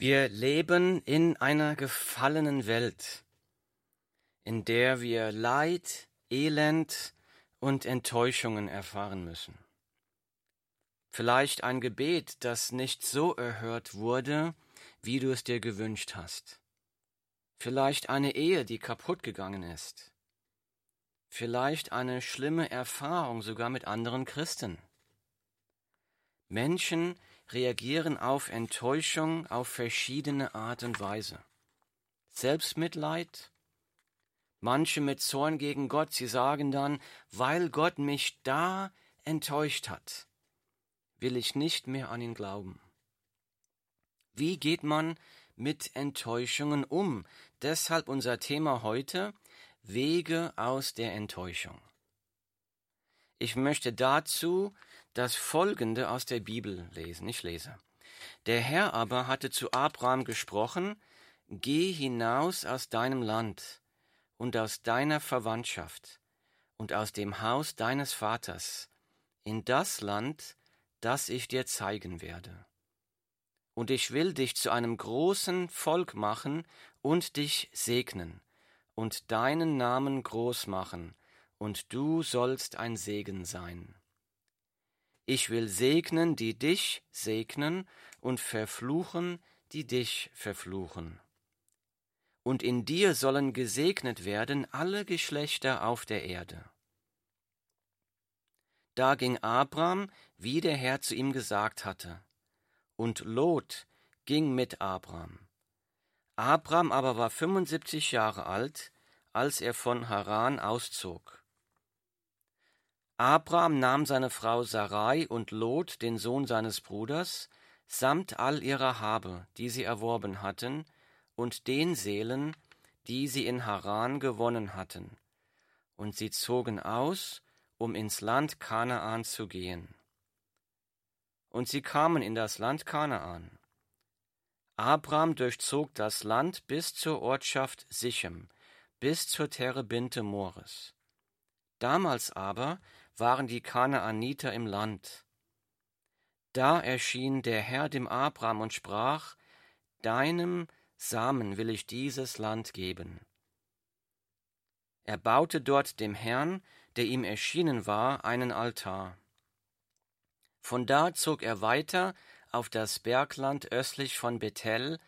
Wir leben in einer gefallenen Welt, in der wir Leid, Elend und Enttäuschungen erfahren müssen. Vielleicht ein Gebet, das nicht so erhört wurde, wie du es dir gewünscht hast. Vielleicht eine Ehe, die kaputt gegangen ist. Vielleicht eine schlimme Erfahrung sogar mit anderen Christen. Menschen reagieren auf Enttäuschung auf verschiedene Art und Weise. Selbstmitleid, manche mit Zorn gegen Gott, sie sagen dann, weil Gott mich da enttäuscht hat, will ich nicht mehr an ihn glauben. Wie geht man mit Enttäuschungen um? Deshalb unser Thema heute Wege aus der Enttäuschung. Ich möchte dazu das Folgende aus der Bibel lesen. Ich lese. Der Herr aber hatte zu Abraham gesprochen, Geh hinaus aus deinem Land und aus deiner Verwandtschaft und aus dem Haus deines Vaters in das Land, das ich dir zeigen werde. Und ich will dich zu einem großen Volk machen und dich segnen und deinen Namen groß machen, und du sollst ein Segen sein. Ich will segnen, die dich segnen, und verfluchen, die dich verfluchen. Und in dir sollen gesegnet werden alle Geschlechter auf der Erde. Da ging Abram, wie der Herr zu ihm gesagt hatte. Und Lot ging mit Abram. Abram aber war 75 Jahre alt, als er von Haran auszog. Abram nahm seine Frau Sarai und Lot, den Sohn seines Bruders, samt all ihrer Habe, die sie erworben hatten, und den Seelen, die sie in Haran gewonnen hatten. Und sie zogen aus um ins Land Kanaan zu gehen. Und sie kamen in das Land Kanaan. Abram durchzog das Land bis zur Ortschaft Sichem, bis zur Terebinte Mores. Damals aber waren die Kanaaniter im Land. Da erschien der Herr dem Abram und sprach, Deinem Samen will ich dieses Land geben. Er baute dort dem Herrn der ihm erschienen war, einen Altar. Von da zog er weiter auf das Bergland östlich von Bethel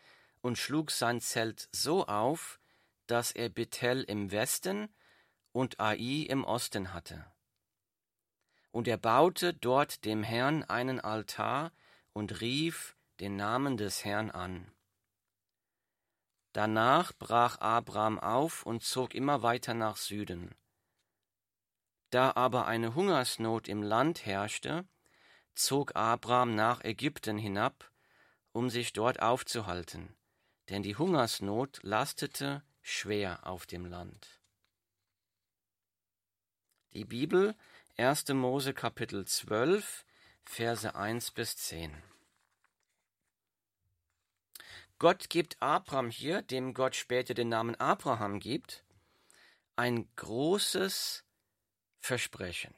und schlug sein Zelt so auf, dass er Bethel im Westen und Ai im Osten hatte. Und er baute dort dem Herrn einen Altar und rief den Namen des Herrn an. Danach brach Abraham auf und zog immer weiter nach Süden. Da aber eine Hungersnot im Land herrschte, zog Abraham nach Ägypten hinab, um sich dort aufzuhalten, denn die Hungersnot lastete schwer auf dem Land. Die Bibel 1. Mose Kapitel 12 Verse 1 bis 10. Gott gibt Abraham hier, dem Gott später den Namen Abraham gibt, ein großes Versprechen.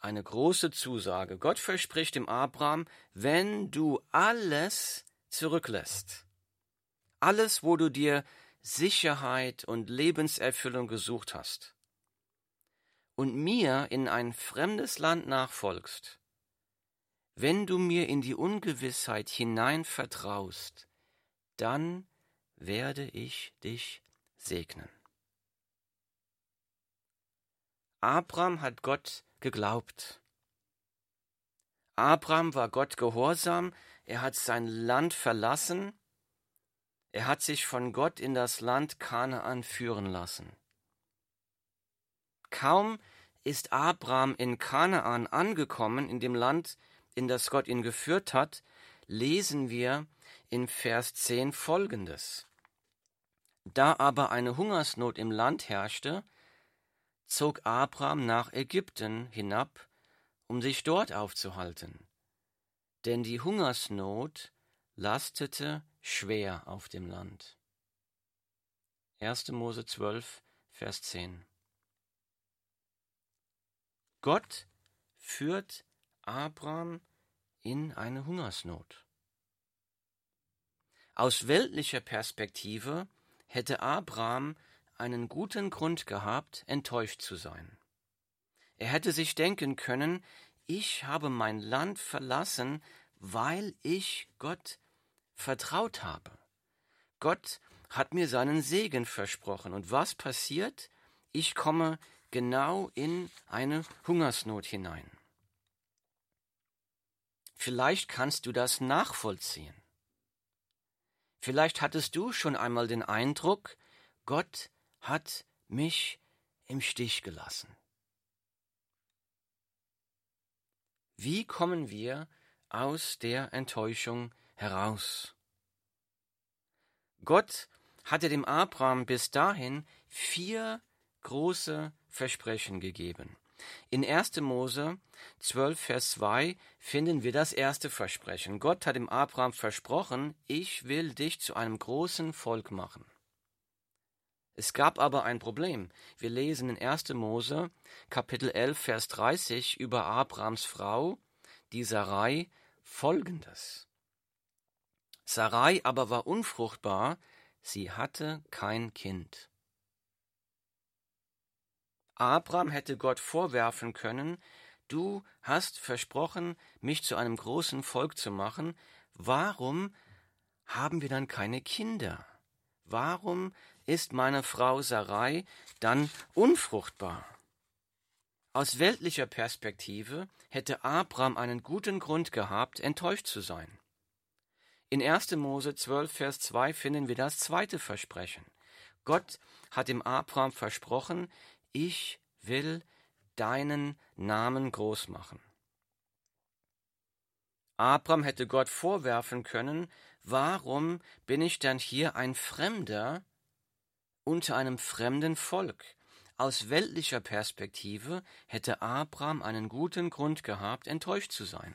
Eine große Zusage. Gott verspricht dem Abraham, wenn du alles zurücklässt, alles, wo du dir Sicherheit und Lebenserfüllung gesucht hast, und mir in ein fremdes Land nachfolgst, wenn du mir in die Ungewissheit hinein vertraust, dann werde ich dich segnen. Abraham hat Gott geglaubt. Abraham war Gott gehorsam, er hat sein Land verlassen, er hat sich von Gott in das Land Kanaan führen lassen. Kaum ist Abraham in Kanaan angekommen, in dem Land, in das Gott ihn geführt hat, lesen wir in Vers 10 folgendes. Da aber eine Hungersnot im Land herrschte, zog Abraham nach Ägypten hinab, um sich dort aufzuhalten, denn die Hungersnot lastete schwer auf dem Land. 1. Mose 12, Vers 10. Gott führt Abraham in eine Hungersnot. Aus weltlicher Perspektive hätte Abraham einen guten Grund gehabt, enttäuscht zu sein. Er hätte sich denken können, ich habe mein Land verlassen, weil ich Gott vertraut habe. Gott hat mir seinen Segen versprochen. Und was passiert? Ich komme genau in eine Hungersnot hinein. Vielleicht kannst du das nachvollziehen. Vielleicht hattest du schon einmal den Eindruck, Gott hat mich im Stich gelassen. Wie kommen wir aus der Enttäuschung heraus? Gott hatte dem Abraham bis dahin vier große Versprechen gegeben. In 1. Mose 12, Vers 2 finden wir das erste Versprechen. Gott hat dem Abraham versprochen, ich will dich zu einem großen Volk machen. Es gab aber ein Problem. Wir lesen in 1. Mose Kapitel 11, Vers 30 über Abrahams Frau, die Sarai, folgendes. Sarai aber war unfruchtbar, sie hatte kein Kind. Abraham hätte Gott vorwerfen können, du hast versprochen, mich zu einem großen Volk zu machen, warum haben wir dann keine Kinder? Warum ist meine Frau Sarai dann unfruchtbar? Aus weltlicher Perspektive hätte Abraham einen guten Grund gehabt, enttäuscht zu sein. In 1. Mose 12, Vers 2 finden wir das zweite Versprechen. Gott hat dem Abraham versprochen, ich will deinen Namen groß machen. Abraham hätte Gott vorwerfen können, warum bin ich dann hier ein Fremder unter einem fremden Volk? Aus weltlicher Perspektive hätte Abraham einen guten Grund gehabt, enttäuscht zu sein.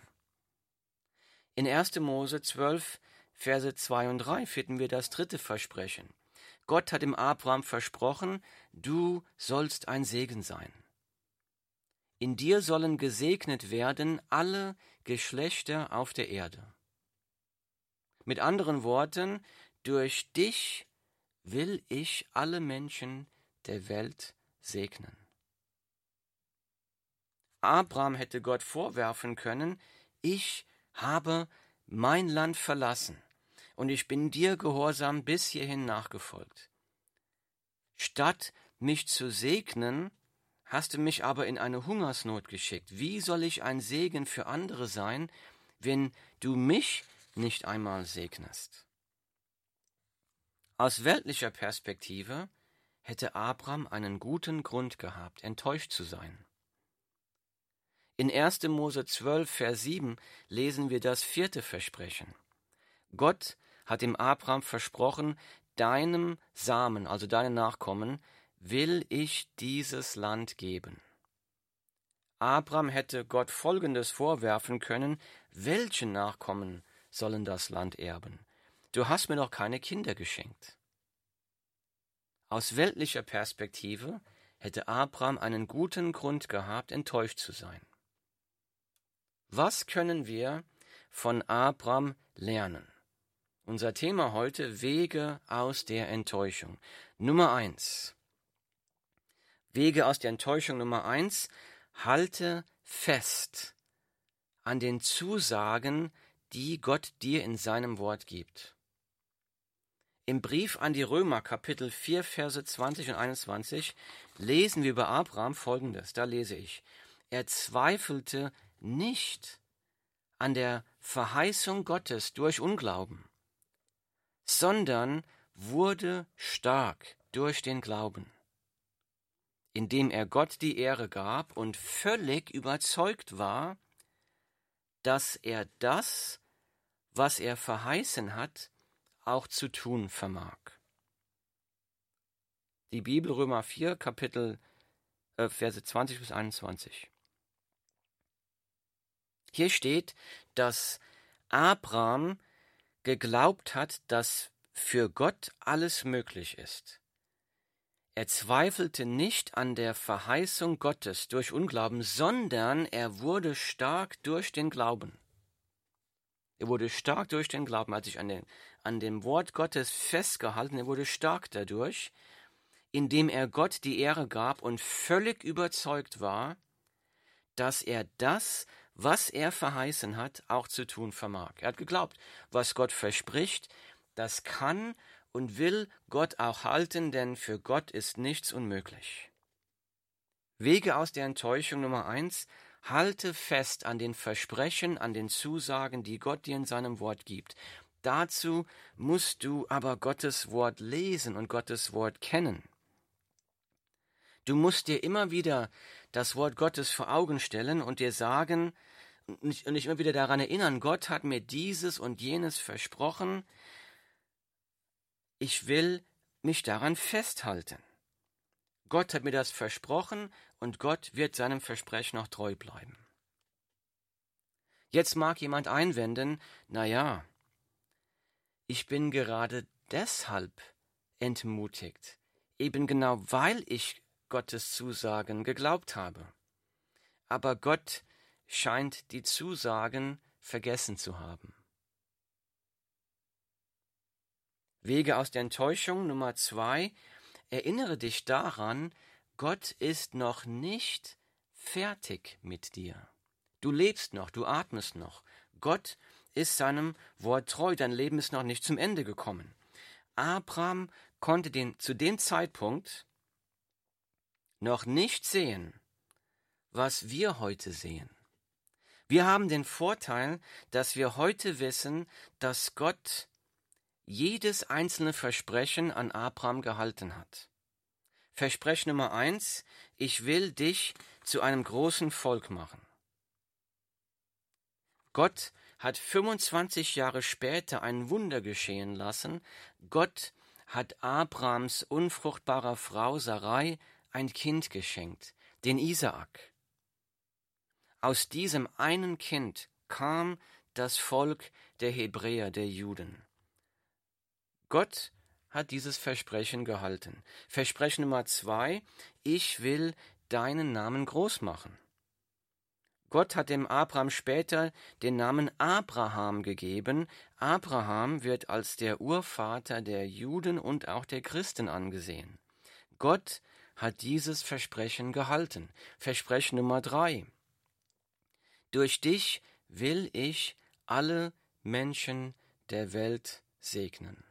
In 1. Mose 12, Verse 2 und 3 finden wir das dritte Versprechen. Gott hat dem Abraham versprochen, du sollst ein Segen sein. In dir sollen gesegnet werden alle Geschlechter auf der Erde. Mit anderen Worten, durch dich will ich alle Menschen der Welt segnen. Abraham hätte Gott vorwerfen können, ich habe mein Land verlassen und ich bin dir gehorsam bis hierhin nachgefolgt. Statt mich zu segnen, hast du mich aber in eine Hungersnot geschickt. Wie soll ich ein Segen für andere sein, wenn du mich nicht einmal segnest? Aus weltlicher Perspektive hätte Abraham einen guten Grund gehabt, enttäuscht zu sein. In 1. Mose 12, Vers 7 lesen wir das vierte Versprechen. Gott hat dem Abraham versprochen, deinem Samen, also deinen Nachkommen, will ich dieses Land geben. Abraham hätte Gott Folgendes vorwerfen können, welche Nachkommen sollen das Land erben? Du hast mir noch keine Kinder geschenkt. Aus weltlicher Perspektive hätte Abraham einen guten Grund gehabt, enttäuscht zu sein. Was können wir von Abraham lernen? Unser Thema heute Wege aus der Enttäuschung. Nummer eins. Wege aus der Enttäuschung Nummer eins. Halte fest an den Zusagen, die Gott dir in seinem Wort gibt. Im Brief an die Römer Kapitel 4 Verse 20 und 21 lesen wir über Abraham folgendes. Da lese ich. Er zweifelte nicht an der Verheißung Gottes durch Unglauben sondern wurde stark durch den Glauben, indem er Gott die Ehre gab und völlig überzeugt war, dass er das, was er verheißen hat, auch zu tun vermag. Die Bibel Römer 4, Kapitel äh, Verse 20 bis 21. Hier steht, dass Abraham geglaubt hat, dass für Gott alles möglich ist. Er zweifelte nicht an der Verheißung Gottes durch Unglauben, sondern er wurde stark durch den Glauben. Er wurde stark durch den Glauben, als ich an, den, an dem Wort Gottes festgehalten, er wurde stark dadurch, indem er Gott die Ehre gab und völlig überzeugt war, dass er das, was er verheißen hat, auch zu tun vermag. Er hat geglaubt, was Gott verspricht, das kann und will Gott auch halten, denn für Gott ist nichts unmöglich. Wege aus der Enttäuschung Nummer eins, halte fest an den Versprechen, an den Zusagen, die Gott dir in seinem Wort gibt. Dazu musst du aber Gottes Wort lesen und Gottes Wort kennen. Du musst dir immer wieder das Wort Gottes vor Augen stellen und dir sagen und dich immer wieder daran erinnern, Gott hat mir dieses und jenes versprochen, ich will mich daran festhalten. Gott hat mir das versprochen und Gott wird seinem Versprechen noch treu bleiben. Jetzt mag jemand einwenden, na ja, ich bin gerade deshalb entmutigt, eben genau weil ich Gottes Zusagen geglaubt habe. Aber Gott scheint die Zusagen vergessen zu haben. Wege aus der Enttäuschung Nummer zwei. Erinnere dich daran, Gott ist noch nicht fertig mit dir. Du lebst noch, du atmest noch. Gott ist seinem Wort treu, dein Leben ist noch nicht zum Ende gekommen. Abraham konnte den, zu dem Zeitpunkt noch nicht sehen, was wir heute sehen. Wir haben den Vorteil, dass wir heute wissen, dass Gott jedes einzelne Versprechen an Abraham gehalten hat. Versprechen Nummer eins, ich will dich zu einem großen Volk machen. Gott hat 25 Jahre später ein Wunder geschehen lassen. Gott hat Abrahams unfruchtbarer Frau Sarai ein Kind geschenkt, den Isaak. Aus diesem einen Kind kam das Volk der Hebräer, der Juden. Gott hat dieses Versprechen gehalten. Versprechen Nummer zwei, ich will deinen Namen groß machen. Gott hat dem Abraham später den Namen Abraham gegeben. Abraham wird als der Urvater der Juden und auch der Christen angesehen. Gott hat dieses Versprechen gehalten. Versprechen Nummer drei. Durch dich will ich alle Menschen der Welt segnen.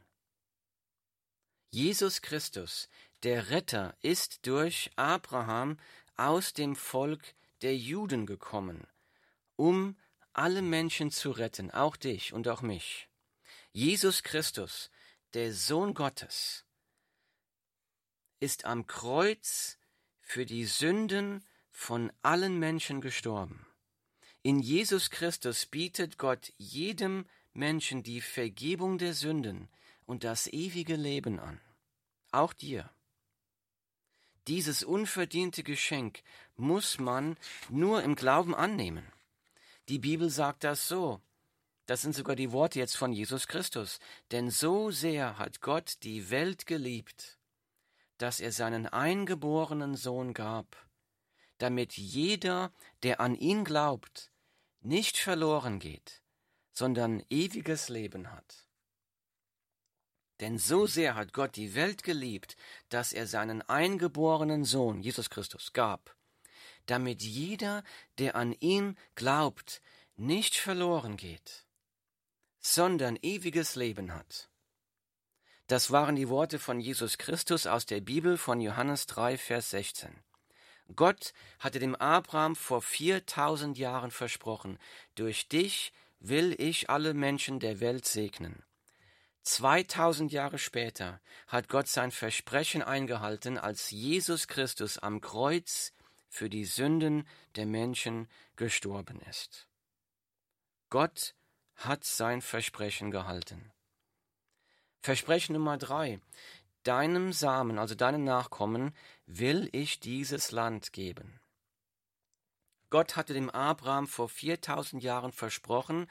Jesus Christus, der Retter, ist durch Abraham aus dem Volk der Juden gekommen, um alle Menschen zu retten, auch dich und auch mich. Jesus Christus, der Sohn Gottes, ist am Kreuz für die Sünden von allen Menschen gestorben. In Jesus Christus bietet Gott jedem Menschen die Vergebung der Sünden und das ewige Leben an auch dir. Dieses unverdiente Geschenk muss man nur im Glauben annehmen. Die Bibel sagt das so. Das sind sogar die Worte jetzt von Jesus Christus. Denn so sehr hat Gott die Welt geliebt, dass er seinen eingeborenen Sohn gab, damit jeder, der an ihn glaubt, nicht verloren geht, sondern ewiges Leben hat. Denn so sehr hat Gott die Welt geliebt, dass er seinen eingeborenen Sohn, Jesus Christus, gab, damit jeder, der an ihn glaubt, nicht verloren geht, sondern ewiges Leben hat. Das waren die Worte von Jesus Christus aus der Bibel von Johannes 3, Vers 16. Gott hatte dem Abraham vor 4000 Jahren versprochen, durch dich will ich alle Menschen der Welt segnen. 2000 Jahre später hat Gott sein Versprechen eingehalten, als Jesus Christus am Kreuz für die Sünden der Menschen gestorben ist. Gott hat sein Versprechen gehalten. Versprechen Nummer drei. Deinem Samen, also deinen Nachkommen, will ich dieses Land geben. Gott hatte dem Abraham vor 4000 Jahren versprochen,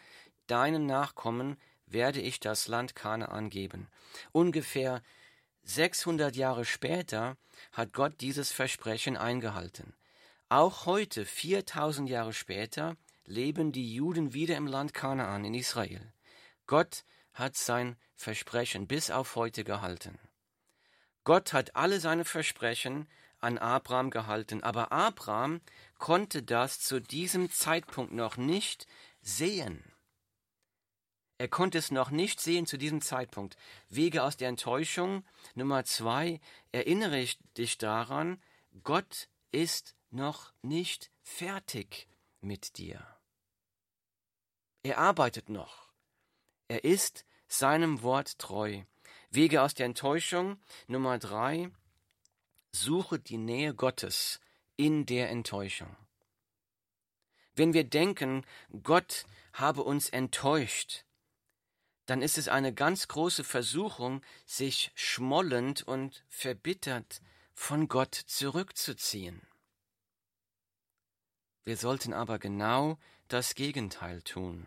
deinen Nachkommen werde ich das Land Kanaan geben. Ungefähr 600 Jahre später hat Gott dieses Versprechen eingehalten. Auch heute, 4000 Jahre später, leben die Juden wieder im Land Kanaan in Israel. Gott hat sein Versprechen bis auf heute gehalten. Gott hat alle seine Versprechen an Abraham gehalten, aber Abraham konnte das zu diesem Zeitpunkt noch nicht sehen. Er konnte es noch nicht sehen zu diesem Zeitpunkt. Wege aus der Enttäuschung. Nummer zwei, erinnere ich dich daran, Gott ist noch nicht fertig mit dir. Er arbeitet noch. Er ist seinem Wort treu. Wege aus der Enttäuschung. Nummer drei, suche die Nähe Gottes in der Enttäuschung. Wenn wir denken, Gott habe uns enttäuscht, dann ist es eine ganz große Versuchung, sich schmollend und verbittert von Gott zurückzuziehen. Wir sollten aber genau das Gegenteil tun.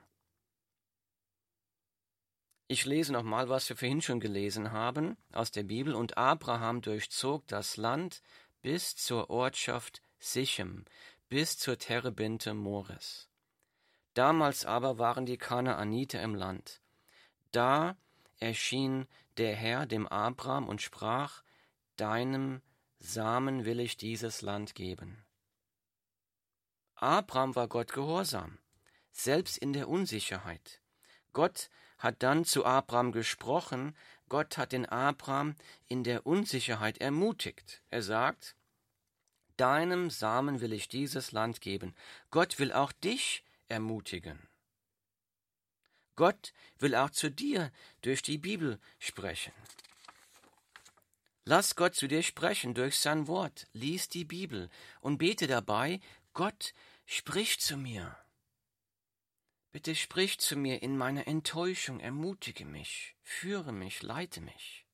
Ich lese nochmal, was wir vorhin schon gelesen haben aus der Bibel. Und Abraham durchzog das Land bis zur Ortschaft Sichem, bis zur Terebinte Mores. Damals aber waren die Kanaaniter im Land. Da erschien der Herr dem Abraham und sprach, Deinem Samen will ich dieses Land geben. Abraham war Gott gehorsam, selbst in der Unsicherheit. Gott hat dann zu Abraham gesprochen, Gott hat den Abraham in der Unsicherheit ermutigt. Er sagt, Deinem Samen will ich dieses Land geben. Gott will auch dich ermutigen. Gott will auch zu dir durch die Bibel sprechen. Lass Gott zu dir sprechen durch sein Wort, lies die Bibel und bete dabei, Gott sprich zu mir. Bitte sprich zu mir in meiner Enttäuschung, ermutige mich, führe mich, leite mich.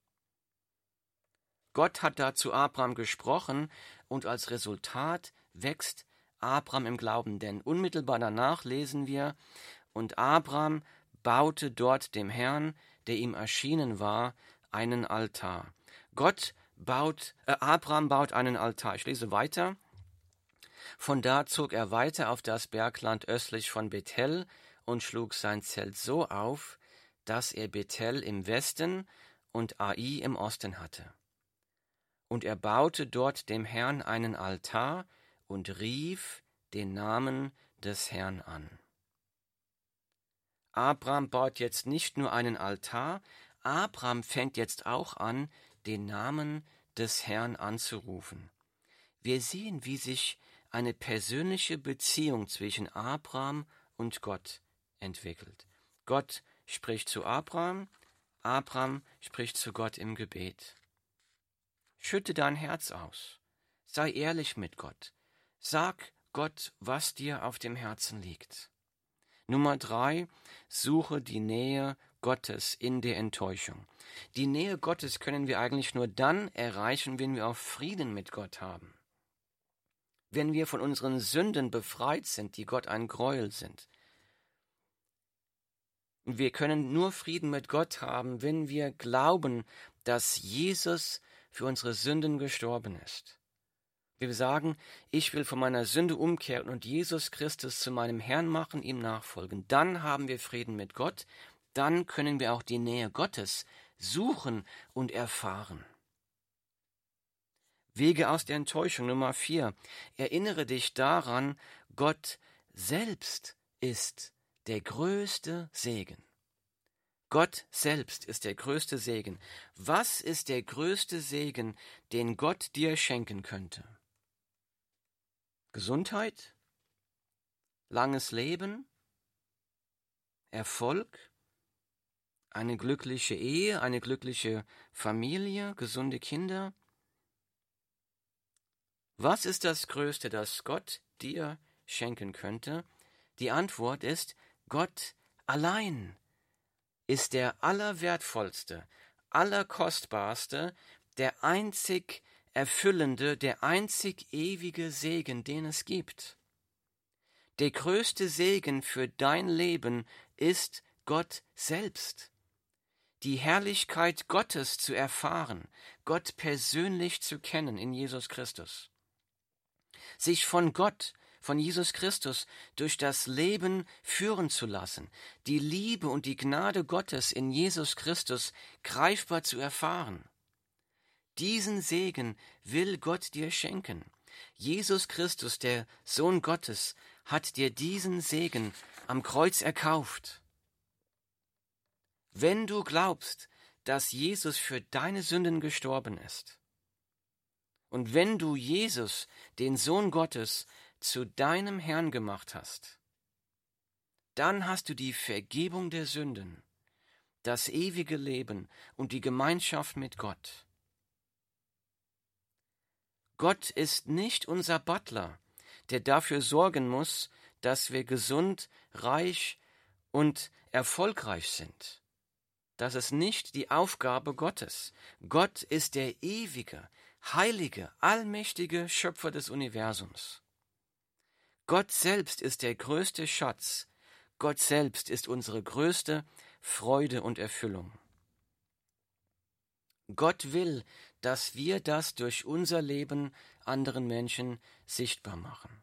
Gott hat da zu Abraham gesprochen und als Resultat wächst Abraham im Glauben, denn unmittelbar danach lesen wir, und Abraham baute dort dem Herrn, der ihm erschienen war, einen Altar. Gott baut, äh, Abraham baut einen Altar. Ich lese weiter. Von da zog er weiter auf das Bergland östlich von Bethel, und schlug sein Zelt so auf, dass er Bethel im Westen und Ai im Osten hatte. Und er baute dort dem Herrn einen Altar und rief den Namen des Herrn an. Abraham baut jetzt nicht nur einen Altar, Abraham fängt jetzt auch an, den Namen des Herrn anzurufen. Wir sehen, wie sich eine persönliche Beziehung zwischen Abraham und Gott entwickelt. Gott spricht zu Abraham, Abraham spricht zu Gott im Gebet. Schütte dein Herz aus, sei ehrlich mit Gott, sag Gott, was dir auf dem Herzen liegt. Nummer drei, suche die Nähe Gottes in der Enttäuschung. Die Nähe Gottes können wir eigentlich nur dann erreichen, wenn wir auch Frieden mit Gott haben. Wenn wir von unseren Sünden befreit sind, die Gott ein Gräuel sind. Wir können nur Frieden mit Gott haben, wenn wir glauben, dass Jesus für unsere Sünden gestorben ist. Wir sagen, ich will von meiner Sünde umkehren und Jesus Christus zu meinem Herrn machen, ihm nachfolgen. Dann haben wir Frieden mit Gott, dann können wir auch die Nähe Gottes suchen und erfahren. Wege aus der Enttäuschung Nummer vier. Erinnere dich daran, Gott selbst ist der größte Segen. Gott selbst ist der größte Segen. Was ist der größte Segen, den Gott dir schenken könnte? Gesundheit? Langes Leben? Erfolg? Eine glückliche Ehe? Eine glückliche Familie? Gesunde Kinder? Was ist das Größte, das Gott dir schenken könnte? Die Antwort ist, Gott allein ist der allerwertvollste, allerkostbarste, der einzig erfüllende, der einzig ewige Segen, den es gibt. Der größte Segen für dein Leben ist Gott selbst. Die Herrlichkeit Gottes zu erfahren, Gott persönlich zu kennen in Jesus Christus. Sich von Gott von Jesus Christus durch das Leben führen zu lassen, die Liebe und die Gnade Gottes in Jesus Christus greifbar zu erfahren. Diesen Segen will Gott dir schenken. Jesus Christus, der Sohn Gottes, hat dir diesen Segen am Kreuz erkauft. Wenn du glaubst, dass Jesus für deine Sünden gestorben ist, und wenn du Jesus, den Sohn Gottes, zu deinem Herrn gemacht hast, dann hast du die Vergebung der Sünden, das ewige Leben und die Gemeinschaft mit Gott. Gott ist nicht unser Butler, der dafür sorgen muss, dass wir gesund, reich und erfolgreich sind. Das ist nicht die Aufgabe Gottes. Gott ist der ewige, heilige, allmächtige Schöpfer des Universums. Gott selbst ist der größte Schatz. Gott selbst ist unsere größte Freude und Erfüllung. Gott will, dass wir das durch unser Leben anderen Menschen sichtbar machen.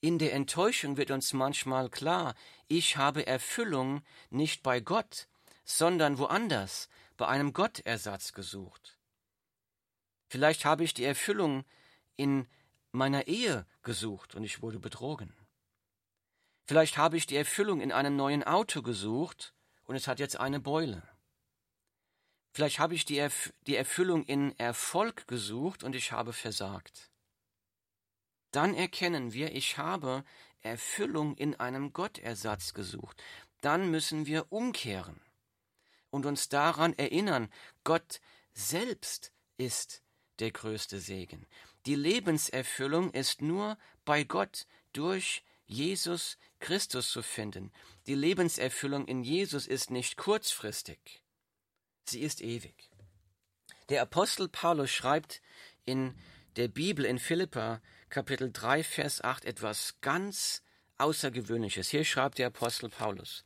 In der Enttäuschung wird uns manchmal klar, ich habe Erfüllung nicht bei Gott, sondern woanders, bei einem Gottersatz gesucht. Vielleicht habe ich die Erfüllung in meiner Ehe gesucht und ich wurde betrogen. Vielleicht habe ich die Erfüllung in einem neuen Auto gesucht und es hat jetzt eine Beule. Vielleicht habe ich die, Erf die Erfüllung in Erfolg gesucht und ich habe versagt dann erkennen wir, ich habe Erfüllung in einem Gottersatz gesucht. Dann müssen wir umkehren und uns daran erinnern, Gott selbst ist der größte Segen. Die Lebenserfüllung ist nur bei Gott durch Jesus Christus zu finden. Die Lebenserfüllung in Jesus ist nicht kurzfristig, sie ist ewig. Der Apostel Paulus schreibt in der Bibel in Philippa Kapitel 3, Vers 8 etwas ganz Außergewöhnliches. Hier schreibt der Apostel Paulus,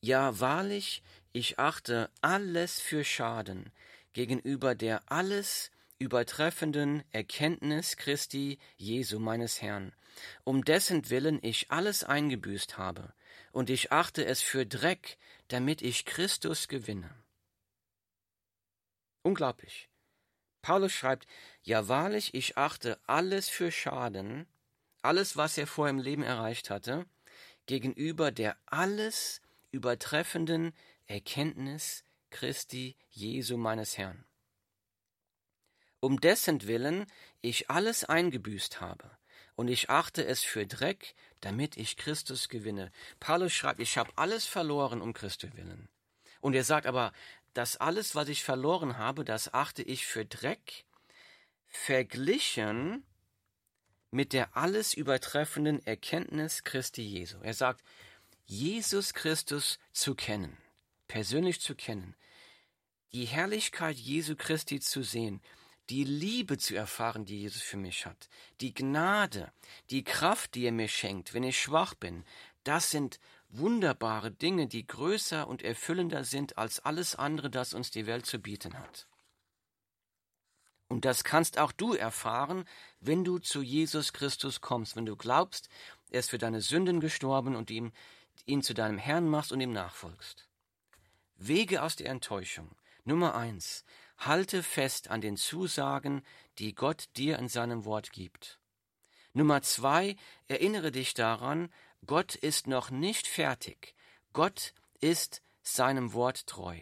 Ja, wahrlich, ich achte alles für Schaden gegenüber der alles übertreffenden Erkenntnis Christi Jesu meines Herrn, um dessen Willen ich alles eingebüßt habe, und ich achte es für Dreck, damit ich Christus gewinne. Unglaublich. Paulus schreibt, ja wahrlich, ich achte alles für Schaden, alles, was er vor im Leben erreicht hatte, gegenüber der alles übertreffenden Erkenntnis Christi Jesu meines Herrn. Um dessen Willen ich alles eingebüßt habe, und ich achte es für Dreck, damit ich Christus gewinne. Paulus schreibt, ich habe alles verloren um Christus willen. Und er sagt aber, das alles, was ich verloren habe, das achte ich für Dreck, verglichen mit der alles übertreffenden Erkenntnis Christi Jesu. Er sagt, Jesus Christus zu kennen, persönlich zu kennen, die Herrlichkeit Jesu Christi zu sehen, die Liebe zu erfahren, die Jesus für mich hat, die Gnade, die Kraft, die er mir schenkt, wenn ich schwach bin, das sind wunderbare Dinge, die größer und erfüllender sind als alles andere, das uns die Welt zu bieten hat. Und das kannst auch du erfahren, wenn du zu Jesus Christus kommst, wenn du glaubst, er ist für deine Sünden gestorben und ihm, ihn zu deinem Herrn machst und ihm nachfolgst. Wege aus der Enttäuschung. Nummer eins. Halte fest an den Zusagen, die Gott dir in seinem Wort gibt. Nummer zwei. Erinnere dich daran, Gott ist noch nicht fertig. Gott ist seinem Wort treu.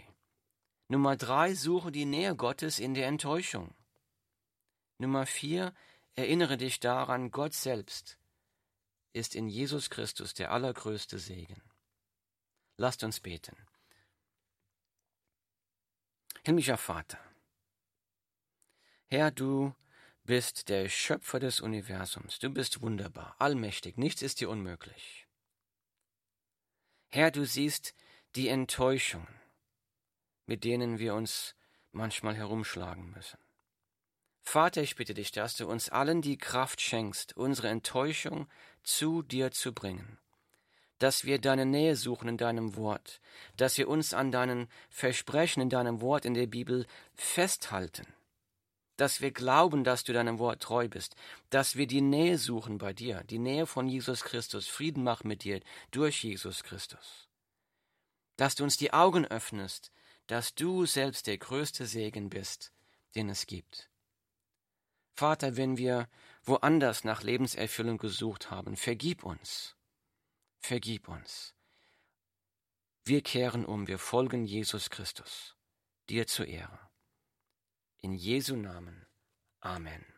Nummer drei, suche die Nähe Gottes in der Enttäuschung. Nummer vier, erinnere dich daran, Gott selbst ist in Jesus Christus der allergrößte Segen. Lasst uns beten. Himmlischer Vater, Herr, du bist der Schöpfer des Universums. Du bist wunderbar, allmächtig. Nichts ist dir unmöglich. Herr, du siehst die Enttäuschungen, mit denen wir uns manchmal herumschlagen müssen. Vater, ich bitte dich, dass du uns allen die Kraft schenkst, unsere Enttäuschung zu dir zu bringen, dass wir deine Nähe suchen in deinem Wort, dass wir uns an deinen Versprechen in deinem Wort in der Bibel festhalten dass wir glauben, dass du deinem Wort treu bist, dass wir die Nähe suchen bei dir, die Nähe von Jesus Christus, Frieden machen mit dir durch Jesus Christus. Dass du uns die Augen öffnest, dass du selbst der größte Segen bist, den es gibt. Vater, wenn wir woanders nach Lebenserfüllung gesucht haben, vergib uns. Vergib uns. Wir kehren um, wir folgen Jesus Christus, dir zur Ehre. In Jesu Namen. Amen.